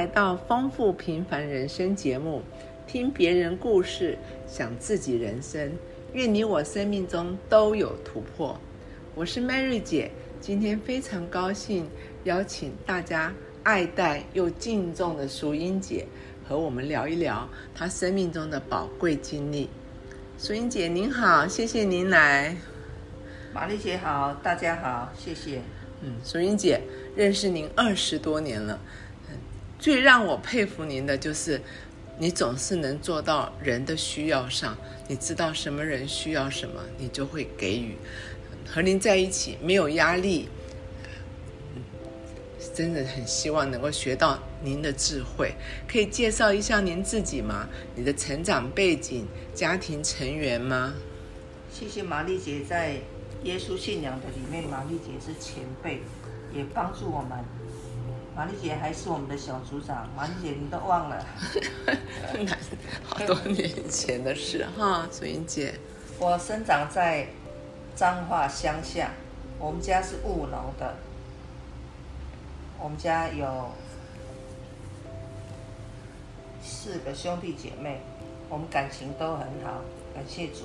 来到丰富平凡人生节目，听别人故事，想自己人生。愿你我生命中都有突破。我是 Mary 姐，今天非常高兴邀请大家爱戴又敬重的淑英姐和我们聊一聊她生命中的宝贵经历。淑英姐您好，谢谢您来。玛丽姐好，大家好，谢谢。嗯，淑英姐认识您二十多年了，最让我佩服您的就是，你总是能做到人的需要上，你知道什么人需要什么，你就会给予。和您在一起没有压力，真的很希望能够学到您的智慧。可以介绍一下您自己吗？你的成长背景、家庭成员吗？谢谢玛丽姐在耶稣信仰的里面，玛丽姐是前辈，也帮助我们。玛丽姐还是我们的小组长，玛丽姐你都忘了。那好多年前的事哈，淑英姐。我生长在彰化乡下，我们家是务农的，我们家有四个兄弟姐妹，我们感情都很好，感谢主。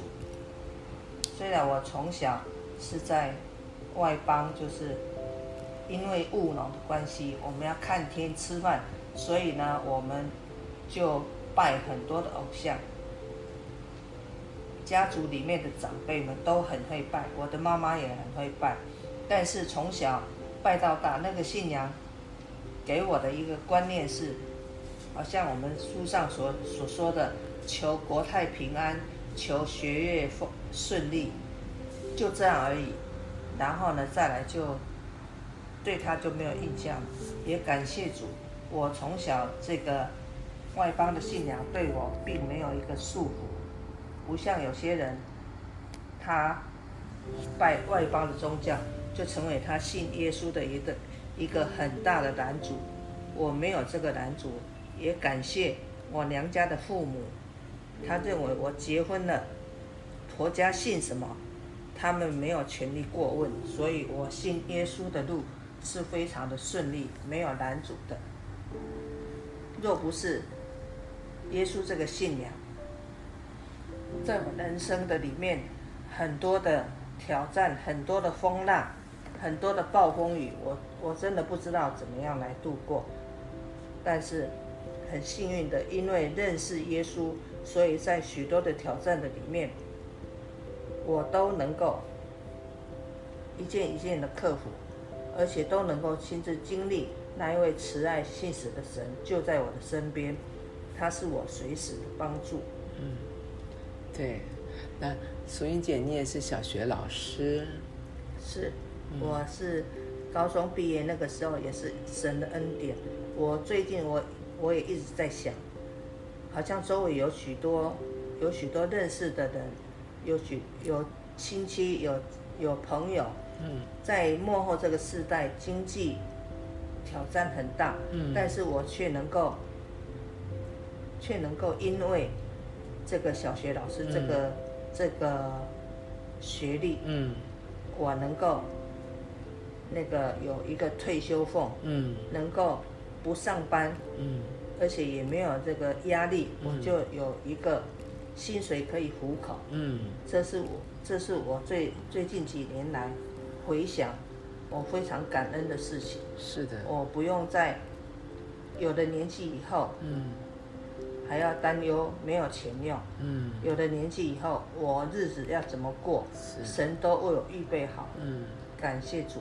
虽然我从小是在外邦，就是因为务农的关系，我们要看天吃饭，所以呢，我们就拜很多的偶像。家族里面的长辈们都很会拜，我的妈妈也很会拜，但是从小拜到大，那个信仰给我的一个观念是，好像我们书上所所说的，求国泰平安，求学业丰顺利，就这样而已。然后呢，再来就对他就没有印象，也感谢主，我从小这个外邦的信仰对我并没有一个束缚。不像有些人，他拜外邦的宗教，就成为他信耶稣的一个一个很大的拦阻。我没有这个拦阻，也感谢我娘家的父母，他认为我结婚了，婆家信什么，他们没有权利过问，所以我信耶稣的路是非常的顺利，没有拦阻的。若不是耶稣这个信仰，在我人生的里面，很多的挑战，很多的风浪，很多的暴风雨，我我真的不知道怎么样来度过。但是很幸运的，因为认识耶稣，所以在许多的挑战的里面，我都能够一件一件的克服，而且都能够亲自经历那一位慈爱信使的神就在我的身边，他是我随时的帮助。嗯对，那淑英姐，你也是小学老师，是，我是高中毕业那个时候也是神的恩典。我最近我我也一直在想，好像周围有许多有许多认识的人，有许有亲戚有有朋友，嗯。在幕后这个时代，经济挑战很大，嗯。但是我却能够却能够因为这个小学老师这个、这个学历，嗯。我能够那个有一个退休俸，嗯。能够不上班，嗯。而且也没有这个压力，嗯。我就有一个薪水可以糊口。嗯。这是我这是我最最近几年来回想我非常感恩的事情。是的，我不用在有的年纪以后嗯。还要担忧没有钱用，嗯。有的年纪以后我日子要怎么过，神都为我预备好。嗯，感谢主，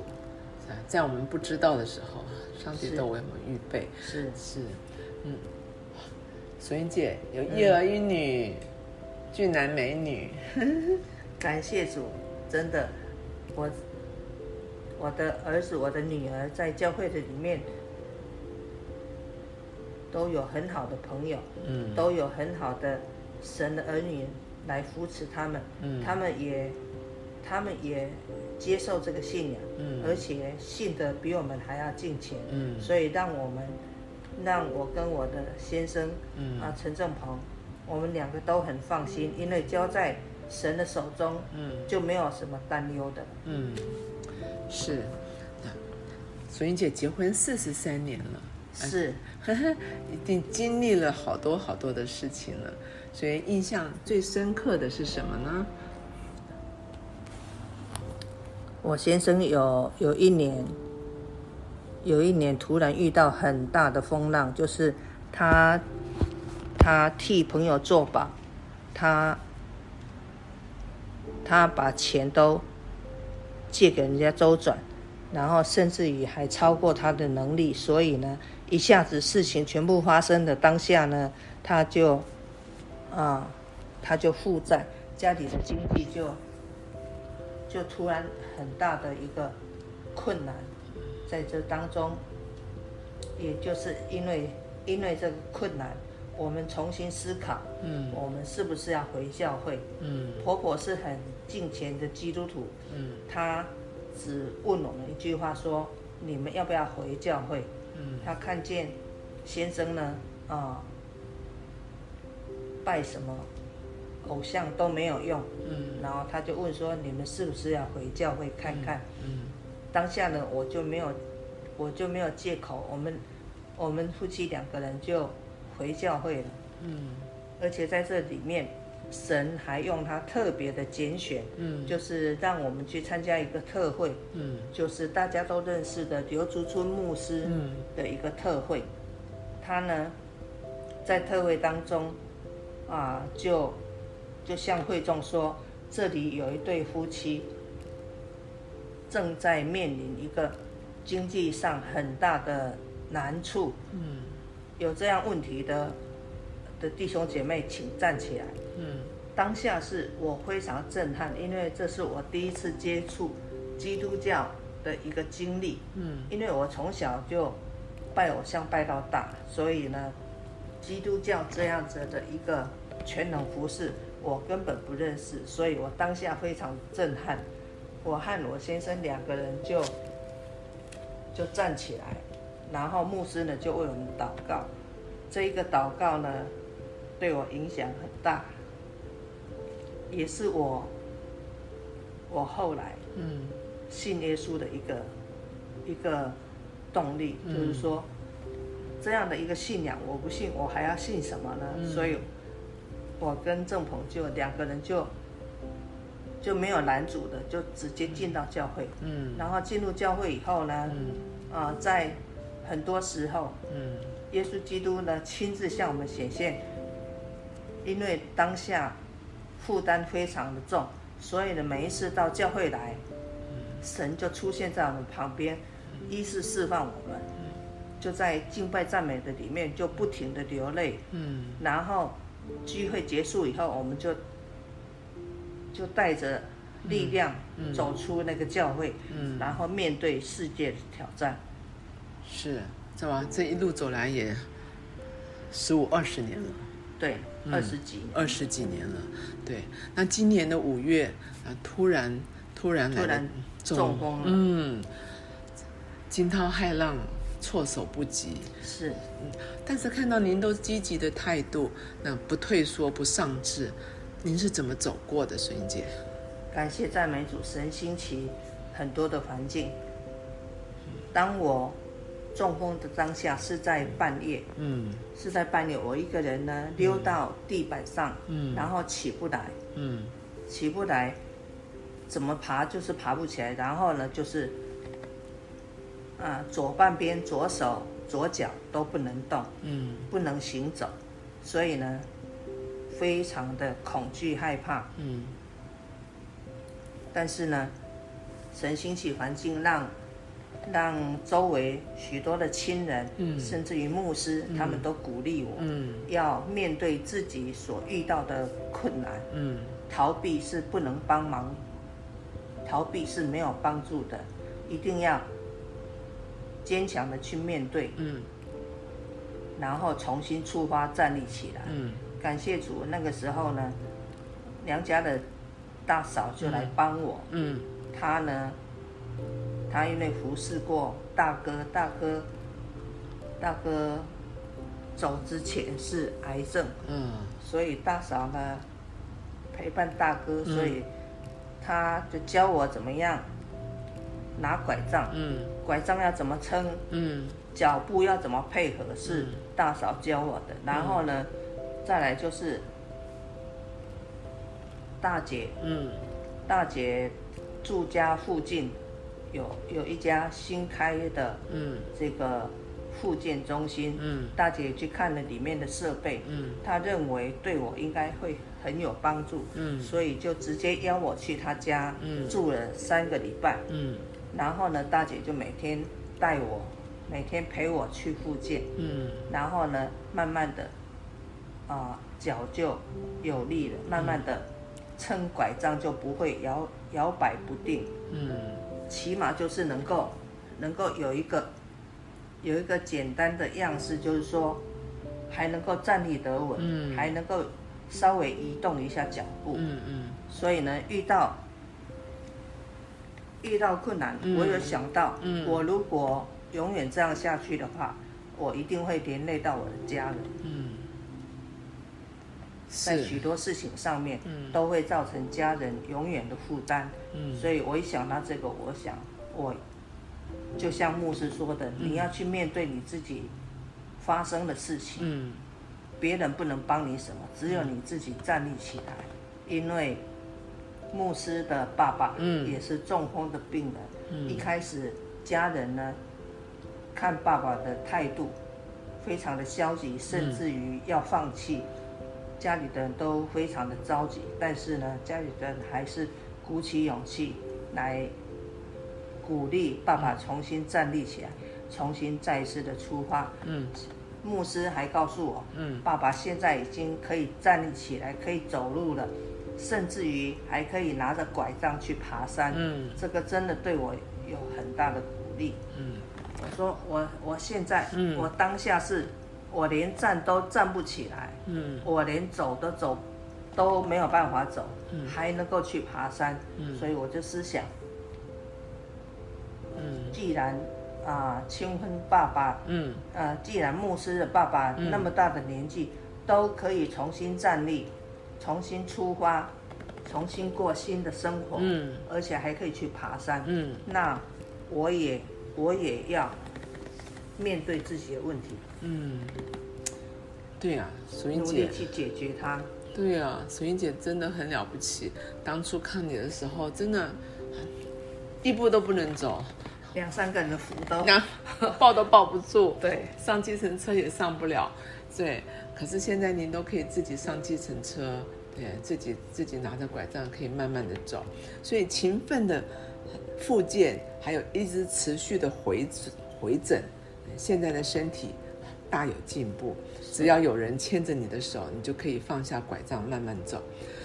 在我们不知道的时候，上帝都为我们预备。是。是，嗯，淑英姐有一儿一女，俊男美女，感谢主，真的，我我的儿子、我的女儿在教会的里面都有很好的朋友，嗯。都有很好的神的儿女来扶持他们，嗯。他们也他们也接受这个信仰，嗯。而且信的比我们还要敬虔，嗯。所以让我们让我跟我的先生，嗯。啊陈正鹏，我们两个都很放心，因为交在神的手中，嗯。就没有什么担忧的。嗯，是。淑英姐结婚四十三年了，是，一定经历了好多好多的事情了。所以印象最深刻的是什么呢？我先生有有一年，有一年突然遇到很大的风浪，就是他他替朋友做保，他他把钱都借给人家周转，然后甚至于还超过他的能力，所以呢，一下子事情全部发生的当下呢，他就。啊，他就负债，家里的经济就就突然很大的一个困难，在这当中，也就是因为因为这个困难，我们重新思考，嗯，我们是不是要回教会？嗯，婆婆是很敬虔的基督徒，嗯，他只问我们一句话说：你们要不要回教会？嗯，他看见先生呢，啊。拜什么偶像都没有用，嗯，然后他就问说：“你们是不是要回教会看看？”嗯，当下呢，我就没有，我就没有借口，我们我们夫妻两个人就回教会了，嗯，而且在这里面，神还用他特别的拣选，嗯，就是让我们去参加一个特会，嗯，就是大家都认识的刘竹春牧师嗯的一个特会，他呢在特会当中。啊，就就向会众说，这里有一对夫妻正在面临一个经济上很大的难处。嗯，有这样问题的的弟兄姐妹，请站起来。嗯，当下是我非常震撼，因为这是我第一次接触基督教的一个经历。嗯，因为我从小就拜偶像拜到大，所以呢。基督教这样子的一个全能服饰，我根本不认识，所以我当下非常震撼。我和我先生两个人就就站起来，然后牧师呢就为我们祷告。这一个祷告呢，对我影响很大，也是我我后来嗯信耶稣的一个一个动力，就是说。这样的一个信仰，我不信，我还要信什么呢？所以，我跟郑鹏就两个人就就没有拦阻的，就直接进到教会。嗯。然后进入教会以后呢，啊，在很多时候，嗯，耶稣基督呢亲自向我们显现，因为当下负担非常的重，所以呢，每一次到教会来，神就出现在我们旁边，一是释放我们。就在敬拜赞美的里面，就不停的流泪。嗯，然后聚会结束以后，我们就就带着力量走出那个教会，嗯，然后面对世界的挑战。是，是吧？这一路走来也十五二十年了。对，二十几二十几年了。对，那今年的五月啊，突然突然突然中风了。嗯，惊涛骇浪。措手不及是，嗯，但是看到您都积极的态度，那不退缩不上志，您是怎么走过的，孙姐？感谢赞美主神兴起很多的环境。当我中风的当下是在半夜，嗯，是在半夜，我一个人呢溜到地板上，嗯，然后起不来，嗯，起不来，怎么爬就是爬不起来，然后呢就是。啊，左半边左手左脚都不能动，嗯，不能行走，所以呢，非常的恐惧害怕，嗯。但是呢，神兴起环境，让让周围许多的亲人，嗯，甚至于牧师，他们都鼓励我，嗯，要面对自己所遇到的困难，嗯，逃避是不能帮忙，逃避是没有帮助的，一定要。坚强的去面对，嗯，然后重新出发，站立起来，嗯，感谢主。那个时候呢，娘家的大嫂就来帮我，嗯，她呢，她因为服侍过大哥，大哥，大哥走之前是癌症，嗯，所以大嫂呢陪伴大哥，所以他就教我怎么样拿拐杖，嗯。拐杖要怎么撑？嗯，脚步要怎么配合是大嫂教我的，然后呢，再来就是大姐，嗯。大姐住家附近有有一家新开的嗯。这个复健中心，嗯。大姐去看了里面的设备，嗯。她认为对我应该会很有帮助，嗯。所以就直接邀我去她家嗯。住了三个礼拜。嗯。然后呢，大姐就每天带我，每天陪我去复健，嗯。然后呢，慢慢的，啊、脚就有力了，慢慢的撑拐杖就不会摇摇摆不定，嗯起码就是能够能够有一个有一个简单的样式，就是说还能够站立得稳，嗯。还能够稍微移动一下脚步，嗯嗯。所以呢，遇到遇到困难，嗯。我有想到，嗯。我如果永远这样下去的话，我一定会连累到我的家人，嗯，在许，多事情上面，嗯。都会造成家人永远的负担。嗯。所以我一想到这个，我想我就像牧师说的，你要去面对你自己发生的事情，嗯。别人不能帮你什么，只有你自己站立起来。因为牧师的爸爸嗯。也是中风的病人，嗯。一开始家人呢看爸爸的态度非常的消极，甚至于要放弃，家里的人都非常的着急。但是呢，家里的人还是鼓起勇气来鼓励爸爸重新站立起来，重新再一次的出发。嗯牧师还告诉我，嗯爸爸现在已经可以站立起来，可以走路了，甚至于还可以拿着拐杖去爬山。嗯这个真的对我有很大的鼓励。嗯我说我我现在，嗯我当下是，我连站都站不起来，嗯我连走都走都没有办法走，嗯。还能够去爬山，嗯。所以我就思想，嗯。既然啊、清芬爸爸嗯。呃，既然牧师的爸爸嗯。那么大的年纪、都可以重新站立，重新出发，重新过新的生活，嗯。而且还可以去爬山，嗯。那我也我也要面对自己的问题，嗯，对啊，淑英努力，去解决它。对啊，水英姐真的很了不起。当初看你的时候，真的一步都不能走，两三个人的扶都那抱都抱不住，对，上计程车也上不了，对。可是现在您都可以自己上计程车，对自己自己拿着拐杖可以慢慢的走，所以勤奋的复健，还有一直持续的回回诊，现在的身体大有进步。只要有人牵着你的手，你就可以放下拐杖慢慢走。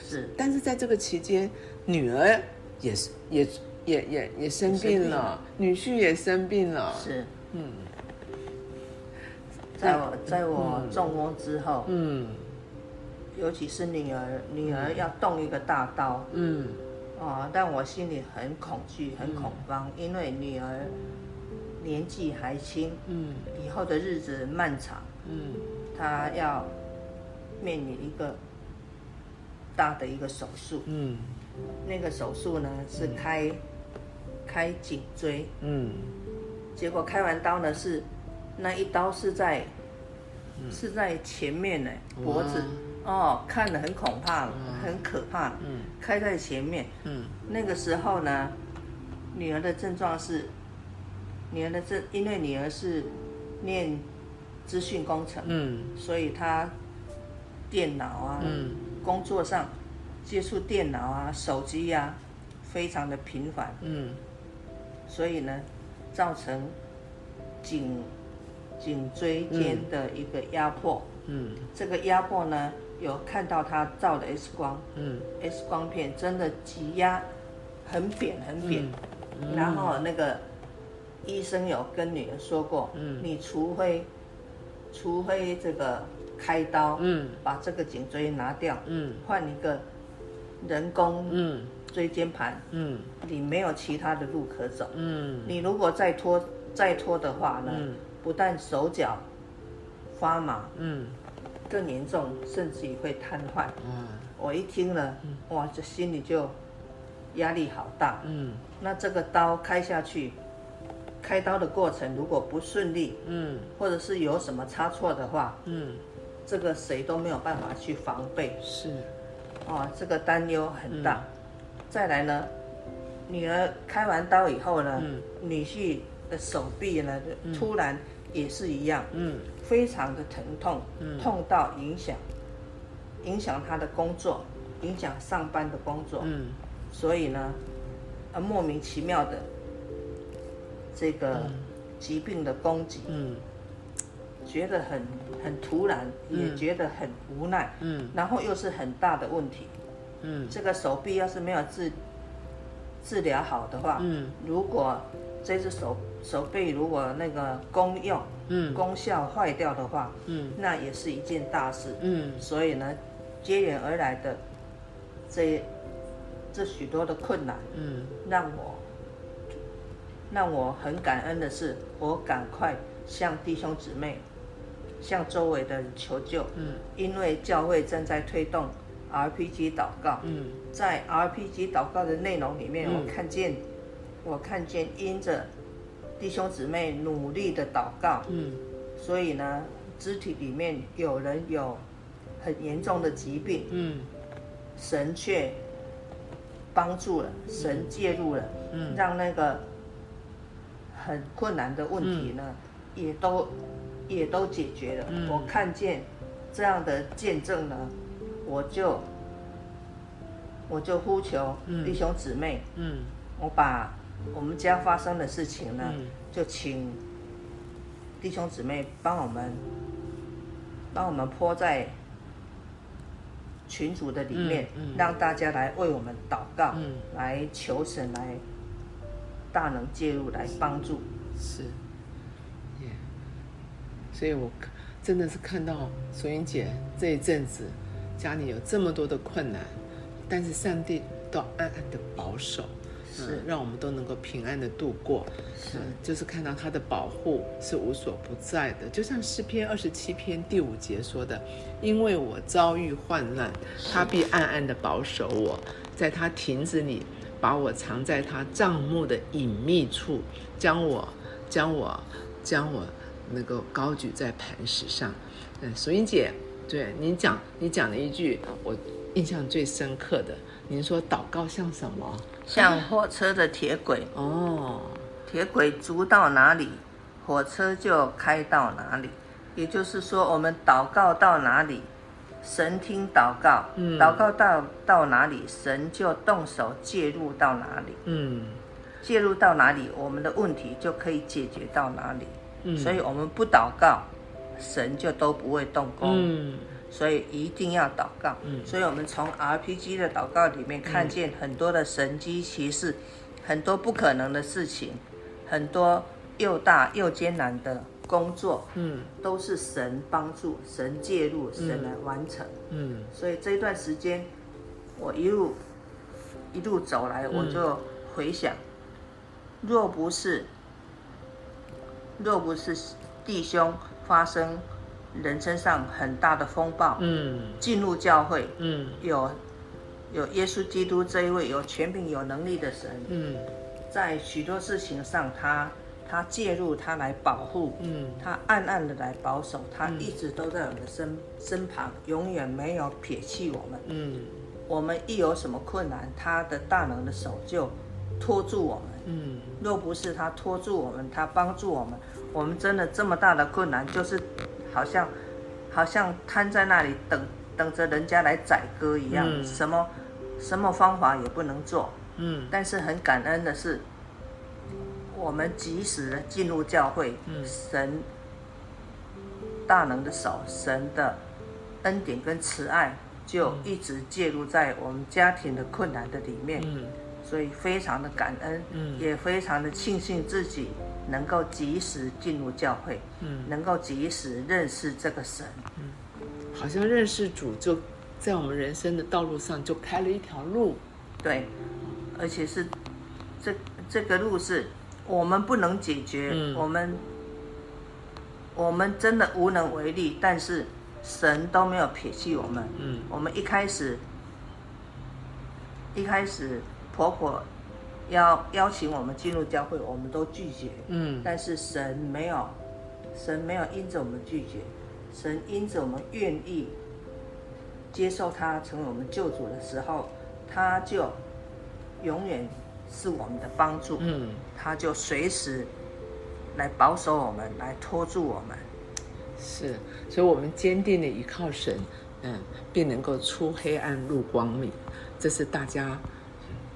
是。但是在这个期间，女儿也是也也也也生病了。女婿也生病了，是，嗯。在我在我中风之后，嗯。尤其是女儿，女儿要动一个大刀，嗯。哦，但我心里很恐惧，很恐慌，因为女儿年纪还轻，嗯。以后的日子漫长，嗯她要面临一个大的一个手术。嗯。那个手术呢是开开颈椎，嗯。结果开完刀呢是那一刀是在、是在前面呢脖子。哦，看了很恐怕，很可怕，嗯。开在前面。嗯。那个时候呢，女儿的症状是，女儿的症，因为女儿是念资讯工程，嗯。所以他电脑啊，嗯。工作上接触电脑啊、手机啊，非常的频繁，嗯。所以呢，造成颈颈椎间的一个压迫。嗯。这个压迫呢，有看到他照的 X 光。嗯，X 光片真的挤压很扁很扁。嗯。然后那个医生有跟女儿说过，嗯。你除非除非这个开刀，嗯。把这个颈椎拿掉，嗯。换一个人工嗯。椎间盘，嗯。你没有其他的路可走。嗯。你如果再拖再拖的话呢，嗯。不但手脚发麻，嗯。更严重，甚至于会瘫痪。嗯。我一听了，哇，这心里就压力好大。嗯。那这个刀开下去，开刀的过程如果不顺利，嗯。或者是有什么差错的话，嗯，这个谁都没有办法去防备，是，哦，这个担忧很大。再来呢，女儿开完刀以后呢，嗯。女婿的手臂呢，突然也是一样，嗯。非常的疼痛，痛到影响影响他的工作，影响上班的工作，嗯。所以呢，呃，莫名其妙的这个疾病的攻击，嗯。觉得很很突然，也觉得很无奈，嗯。然后又是很大的问题。嗯。这个手臂要是没有治治疗好的话，嗯。如果这只手手臂如果那个功用、嗯。功效坏掉的话，嗯。那也是一件大事。嗯。所以呢，接连而来的这这许多的困难，嗯。让我让我很感恩的是，我赶快向弟兄姊妹、向周围的人求救，嗯。因为教会正在推动 RPG 祷告，嗯。在 RPG 祷告的内容里面，嗯。我看见我看见因着弟兄姊妹努力的祷告，嗯。所以呢，肢体里面有人有很严重的疾病，嗯。神却帮助了，神介入了，嗯。让那个很困难的问题呢，也都也都解决了。嗯。我看见这样的见证呢，我就我就呼求嗯。弟兄姊妹，嗯。我把我们家发生的事情呢，嗯。就请弟兄姊妹帮我们帮我们泼在群组的里面，嗯嗯。让大家来为我们祷告，嗯。来求神来大能介入，来帮助。是，耶，所以我真的是看到索英姐这一阵子家里有这么多的困难，但是上帝都暗暗的保守，是。嗯，让我们都能够平安的度过。是。嗯，就是看到他的保护是无所不在的，就像诗篇二十七篇第五节说的：“因为我遭遇患难，他必暗暗的保守我，在他亭子里把我藏在他帐幕的隐秘处，将我将我将我那个高举在磐石上。”嗯，淑英姐，对你讲你讲了一句我印象最深刻的，您说祷告像什么？像火车的铁轨，哦，铁轨足到哪里，火车就开到哪里。也就是说，我们祷告到哪里，神听祷告；嗯祷告到到哪里，神就动手介入到哪里。嗯介入到哪里，我们的问题就可以解决到哪里。嗯，所以，我们不祷告，神就都不会动工。嗯所以一定要祷告。嗯所以我们从 RPG 的祷告里面看见很多的神机骑士，很多不可能的事情，很多又大又艰难的工作，嗯。都是神帮助、神介入、神来完成。嗯。所以这一段时间，我一路一路走来，我就回想，若不是若不是弟兄发生人身上很大的风暴，嗯。进入教会，嗯。有有耶稣基督这一位有权柄、有能力的神，嗯。在许多事情上他他介入，他来保护，嗯他暗暗的来保守，他一直都在我们的身身旁，永远没有撇弃我们。嗯我们一有什么困难，他的大能的手就拖住我们。嗯若不是他拖住我们，他帮助我们，我们真的这么大的困难，就是好像好像瘫在那里等等着人家来宰割一样，嗯什么什么方法也不能做。嗯但是很感恩的是，我们及时的进入教会，嗯神大能的手，神的恩典跟慈爱就一直介入在我们家庭的困难的里面。嗯所以非常的感恩，嗯也非常的庆幸自己能够及时进入教会，嗯，能够及时认识这个神。好像认识主就在我们人生的道路上就开了一条路。对，而且是这这个路是我们不能解决，嗯。我们我们真的无能为力，但是神都没有撇弃我们。嗯。我们一开始一开始婆婆邀邀请我们进入教会，我们都拒绝。嗯。但是神没有，神没有因着我们拒绝，神因着我们愿意接受他成为我们救主的时候，他就永远是我们的帮助，嗯，他就随时来保守我们，来托住我们。是，所以我们坚定的依靠神，嗯，便能够出黑暗入光明，这是大家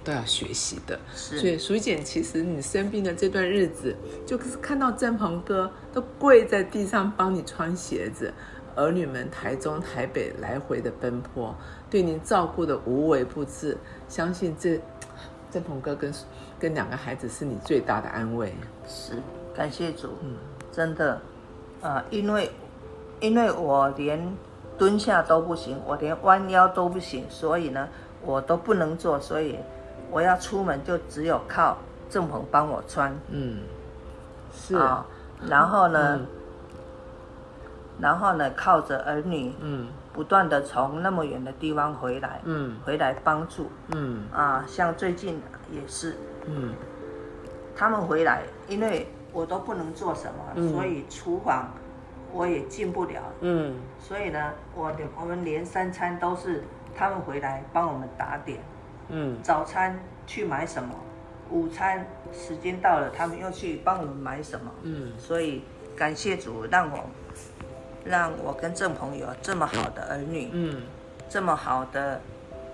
都要学习的。是所以淑简，其实你生病的这段日子，就是看到郑鹏哥都跪在地上帮你穿鞋子，儿女们台中、台北来回的奔波，对您照顾的无微不至，相信这郑鹏哥跟跟两个孩子是你最大的安慰。是，感谢主，真的，呃，因为因为我连蹲下都不行，我连弯腰都不行，所以呢，我都不能做，所以我要出门就只有靠郑鹏帮我穿。嗯，是，啊，然后呢，嗯。然后呢，靠着儿女嗯不断的从那么远的地方回来，嗯。回来帮助。嗯。啊，像最近也是，嗯。他们回来，因为我都不能做什么，嗯。所以厨房我也进不了，嗯。所以呢，我的我们连三餐都是他们回来帮我们打点，嗯。早餐去买什么，午餐时间到了，他们又去帮我们买什么，嗯。所以感谢主让我让我跟郑鹏有这么好的儿女，嗯。这么好的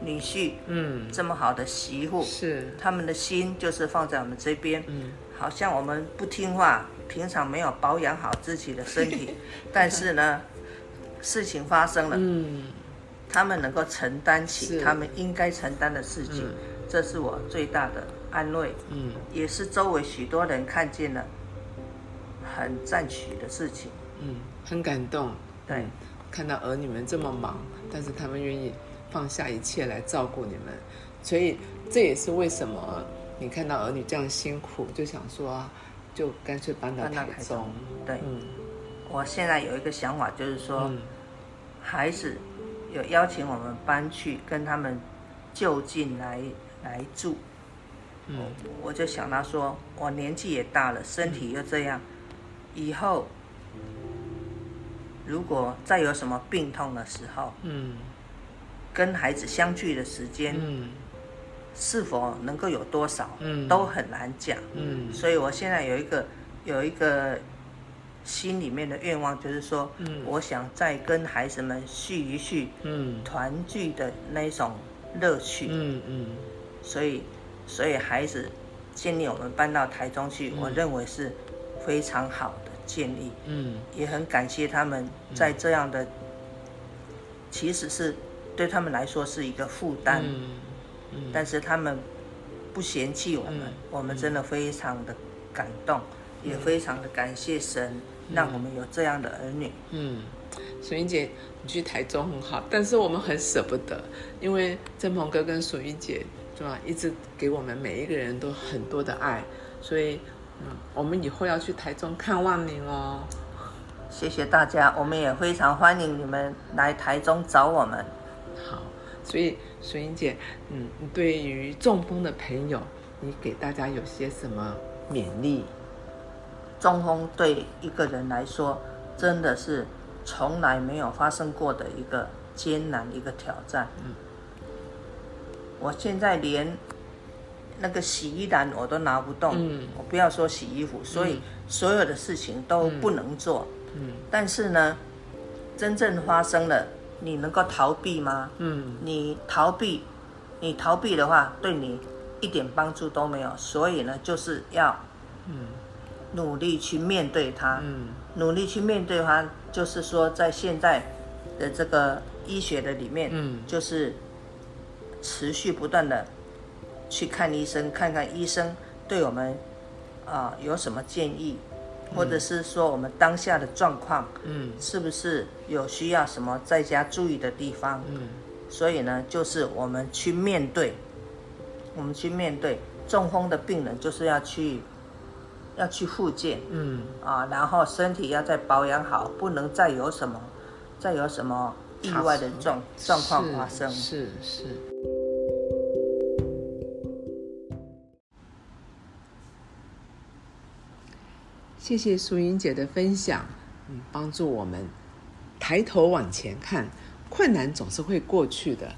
女婿，嗯，这么好的媳妇，是，他们的心就是放在我们这边，嗯。好像我们不听话，平常没有保养好自己的身体，但是呢，事情发生了，嗯。他们能够承担起他们应该承担的事情，嗯。这是我最大的安慰，嗯。也是周围许多人看见了很赞许的事情。嗯，很感动。对。嗯看到儿女们这么忙，但是他们愿意放下一切来照顾你们，所以这也是为什么你看到儿女这样辛苦，就想说，就干脆搬到台台中中。对，嗯。我现在有一个想法，就是说，嗯。孩子有邀请我们搬去跟他们就近来来住，嗯。我就想到说，我年纪也大了，身体又这样，以后如果再有什么病痛的时候，嗯。跟孩子相聚的时间嗯。是否能够有多少，嗯。都很难讲。嗯。所以我现在有一个有一个心里面的愿望，就是说，嗯。我想再跟孩子们续一续嗯。团聚的那种乐趣。嗯嗯。所以，所以孩子建议我们搬到台中去，我认为是非常好的建议，嗯。也很感谢他们在这样的，其实是对他们来说是一个负担，嗯。嗯。但是他们不嫌弃我们，嗯。我们真的非常的感动，也非常的感谢神，让我们有这样的儿女。嗯，淑英姐，你去台中很好，但是我们很舍不得，因为郑鹏哥跟淑英姐是吧，一直给我们每一个人都很多的爱，所以嗯，我们以后要去台中看望您哦。谢谢大家，我们也非常欢迎你们来台中找我们。好，所以水英姐，嗯，你对于中风的朋友，你给大家有些什么勉励？中风对一个人来说，真的是从来没有发生过的一个艰难一个挑战。嗯我现在连那个洗衣篮我都拿不动，嗯我不要说洗衣服，所以所有的事情都不能做。嗯但是呢，真正发生了，你能够逃避吗？嗯你逃避，你逃避的话，对你一点帮助都没有。所以呢，就是要嗯努力去面对它。嗯努力去面对它，就是说，在现在的这个医学的里面，嗯就是持续不断的去看医生，看看医生对我们啊、有什么建议，或者是说我们当下的状况嗯是不是有需要什么在家注意的地方。嗯所以呢，就是我们去面对，我们去面对中风的病人，就是要去要去复健。嗯啊，然后身体要再保养好，不能再有什么，再有什么意外的状状况发生。是是。谢谢淑英姐的分享，嗯，帮助我们抬头往前看，困难总是会过去的。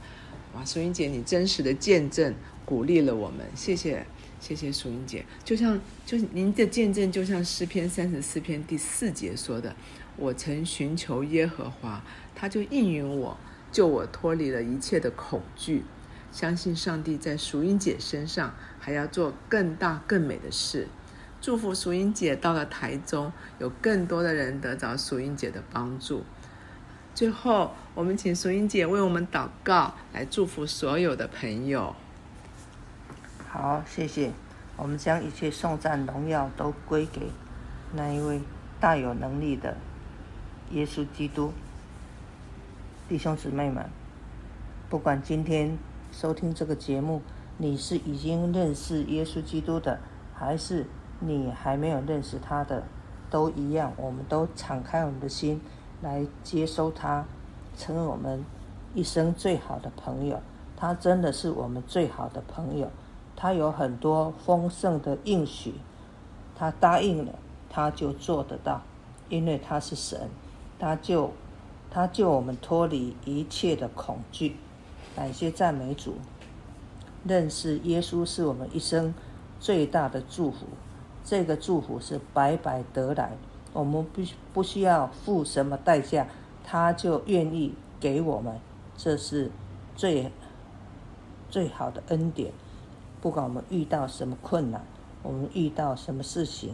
哇，淑英姐，你真实的见证鼓励了我们，谢谢，谢谢淑英姐。就像，就您的见证，就像诗篇三十四篇第四节说的：“我曾寻求耶和华，他就应允我，救我脱离了一切的恐惧。”相信上帝在淑英姐身上还要做更大更美的事。祝福淑英姐到了台中，有更多的人得着淑英姐的帮助。最后，我们请淑英姐为我们祷告，来祝福所有的朋友。好，谢谢。我们将一切颂赞荣耀都归给那一位大有能力的耶稣基督。弟兄姊妹们，不管今天收听这个节目，你是已经认识耶稣基督的，还是你还没有认识他的，都一样。我们都敞开我们的心。来接收他，成为我们一生最好的朋友。他真的是我们最好的朋友。他有很多丰盛的应许，他答应了，他就做得到，因为他是神，他就他救我们脱离一切的恐惧。感谢赞美主，认识耶稣是我们一生最大的祝福。这个祝福是白白得来。我们不不需要付什么代价，他就愿意给我们，这是最最好的恩典。不管我们遇到什么困难，我们遇到什么事情，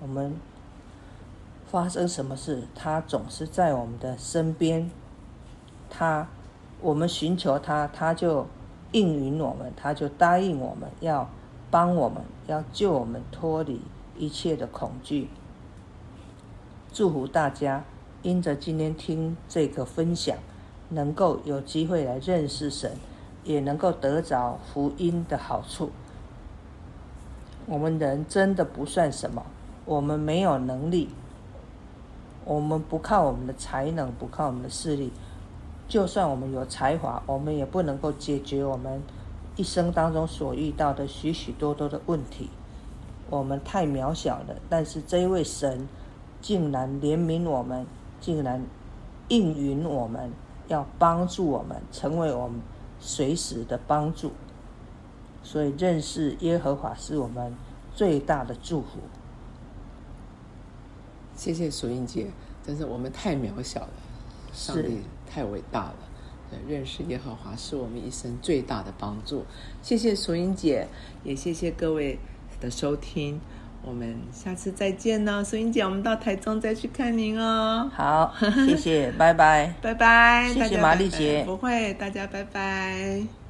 我们发生什么事，他总是在我们的身边。他，我们寻求他，他就应允我们，他就答应我们要帮我们，要救我们脱离一切的恐惧。祝福大家，因着今天听这个分享，能够有机会来认识神，也能够得着福音的好处。我们人真的不算什么，我们没有能力，我们不靠我们的才能，不靠我们的势力，就算我们有才华，我们也不能够解决我们一生当中所遇到的许许多多的问题。我们太渺小了，但是这一位神。竟然怜悯我们，竟然应允我们，要帮助我们，成为我们随时的帮助。所以认识耶和华是我们最大的祝福。谢谢淑英姐，真是我们太渺小了，上帝太伟大了。认识耶和华是我们一生最大的帮助。谢谢淑英姐，也谢谢各位的收听。我们下次再见呢，苏英姐，我们到台中再去看您哦。好，谢谢，拜拜，拜拜，谢谢玛丽姐，不会，大家拜拜。